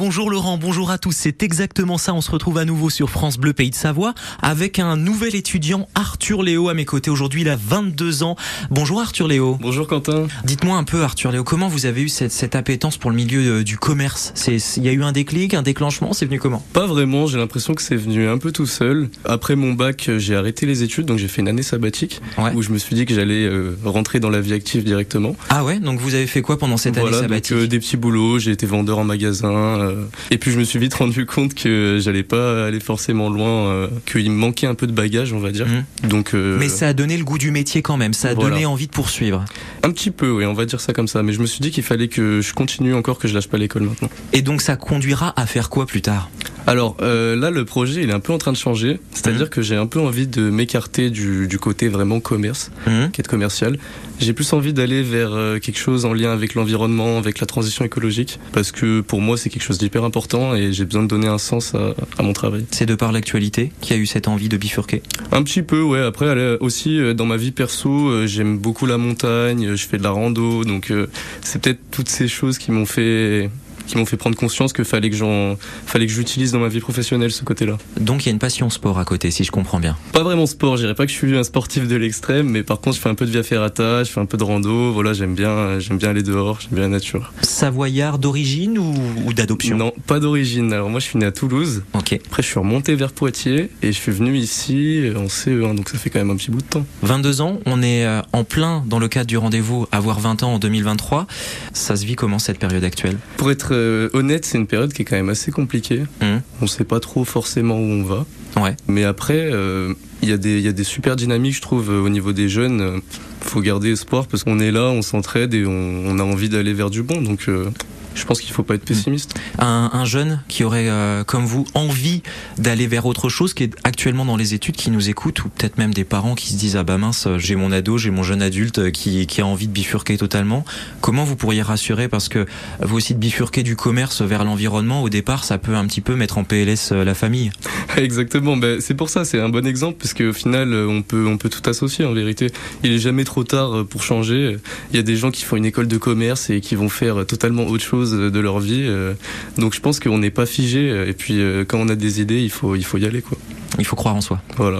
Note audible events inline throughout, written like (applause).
Bonjour Laurent, bonjour à tous. C'est exactement ça. On se retrouve à nouveau sur France Bleu Pays de Savoie avec un nouvel étudiant, Arthur Léo, à mes côtés. Aujourd'hui, il a 22 ans. Bonjour Arthur Léo. Bonjour Quentin. Dites-moi un peu, Arthur Léo, comment vous avez eu cette, cette appétence pour le milieu euh, du commerce? C'est, Il y a eu un déclic, un déclenchement C'est venu comment? Pas vraiment. J'ai l'impression que c'est venu un peu tout seul. Après mon bac, euh, j'ai arrêté les études, donc j'ai fait une année sabbatique Ouais. où je me suis dit que j'allais euh, rentrer dans la vie active directement. Ah ouais? Donc vous avez fait quoi pendant cette voilà, année donc sabbatique? euh, des petits boulots. J'ai été vendeur en magasin. Euh, et puis je me suis vite rendu compte que j'allais pas aller forcément loin, euh, qu'il me manquait un peu de bagage, on va dire. Mhm. Donc euh, Mais ça a donné le goût du métier quand même. Ça a Voilà. donné envie de poursuivre. un petit peu, oui, on va dire ça comme ça. Mais je me suis dit qu'il fallait que je continue encore, que je lâche pas l'école maintenant. Et donc ça conduira à faire quoi plus tard? Alors euh, là, le projet, il est un peu en train de changer. C'est-à-dire Mhm. que j'ai un peu envie de m'écarter du, du côté vraiment commerce, Mhm. quête commerciale. J'ai plus envie d'aller vers euh, quelque chose en lien avec l'environnement, avec la transition écologique, parce que pour moi, c'est quelque chose d'hyper important et j'ai besoin de donner un sens à, à mon travail. C'est de par l'actualité qui a eu cette envie de bifurquer? Un petit peu, ouais. Après, elle est aussi euh, dans ma vie perso, euh, j'aime beaucoup la montagne, je fais de la rando, donc euh, c'est peut-être toutes ces choses qui m'ont fait qui m'ont fait prendre conscience que fallait que j'en fallait que j'utilise dans ma vie professionnelle ce côté-là. Donc il y a une passion sport à côté, si je comprends bien. Pas vraiment sport, je dirais pas que je suis un sportif de l'extrême, mais par contre je fais un peu de via ferrata, je fais un peu de rando, voilà, j'aime bien, j'aime bien aller dehors, j'aime bien la nature. Savoyard d'origine ou, ou d'adoption? Non, pas d'origine. Alors moi je suis né à Toulouse, Ok. après je suis remonté vers Poitiers et je suis venu ici en CE1, donc ça fait quand même un petit bout de temps. 22 ans, on est euh, en plein dans le cadre du rendez-vous avoir 20 ans en 2023. Ça se vit comment cette période actuelle? Pour être euh, honnête, c'est une période qui est quand même assez compliquée. Mhm. On sait pas trop forcément où on va. Ouais. Mais après, euh, il y, a des- il y a des super dynamiques, je trouve, euh, au niveau des jeunes. Euh, faut garder espoir parce qu'on est là, on s'entraide et on, on a envie d'aller vers du bon. Donc, euh, je pense qu'il faut pas être pessimiste. Un, un jeune qui aurait, euh, comme vous, envie d'aller vers autre chose, qui est actuellement dans les études, qui nous écoute, ou peut-être même des parents qui se disent ah bah mince, j'ai mon ado, j'ai mon jeune adulte euh, qui, qui a envie de bifurquer totalement. Comment vous pourriez rassurer? Parce que vous aussi de bifurquer du commerce vers l'environnement au départ, ça peut un petit peu mettre en PLS euh, la famille. (laughs) Exactement. Ben, c'est pour ça, c'est un bon exemple parce qu'au final, on peut, on peut tout associer. En vérité, il est jamais trop tard pour changer. Il y a des gens qui font une école de commerce et qui vont faire totalement autre chose de leur vie. euh, Donc, je pense qu'on n'est pas figé. Et puis, euh, quand on a des idées, il faut, il faut y aller, quoi. Il faut croire en soi. Voilà.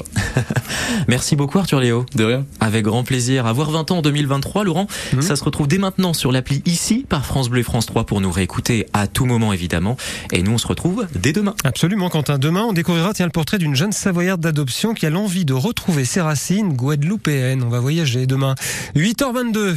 (laughs) Merci beaucoup Arthur Léo. De rien. Avec grand plaisir. Avoir 20 ans en 2023, Laurent, Mhm. ça se retrouve dès maintenant sur l'appli ici par France Bleu et France 3 pour nous réécouter à tout moment évidemment. Et nous on se retrouve dès demain. Absolument, Quentin. Demain, on découvrira tiens, le portrait d'une jeune Savoyarde d'adoption qui a l'envie de retrouver ses racines guadeloupéennes. On va voyager demain. 8h22.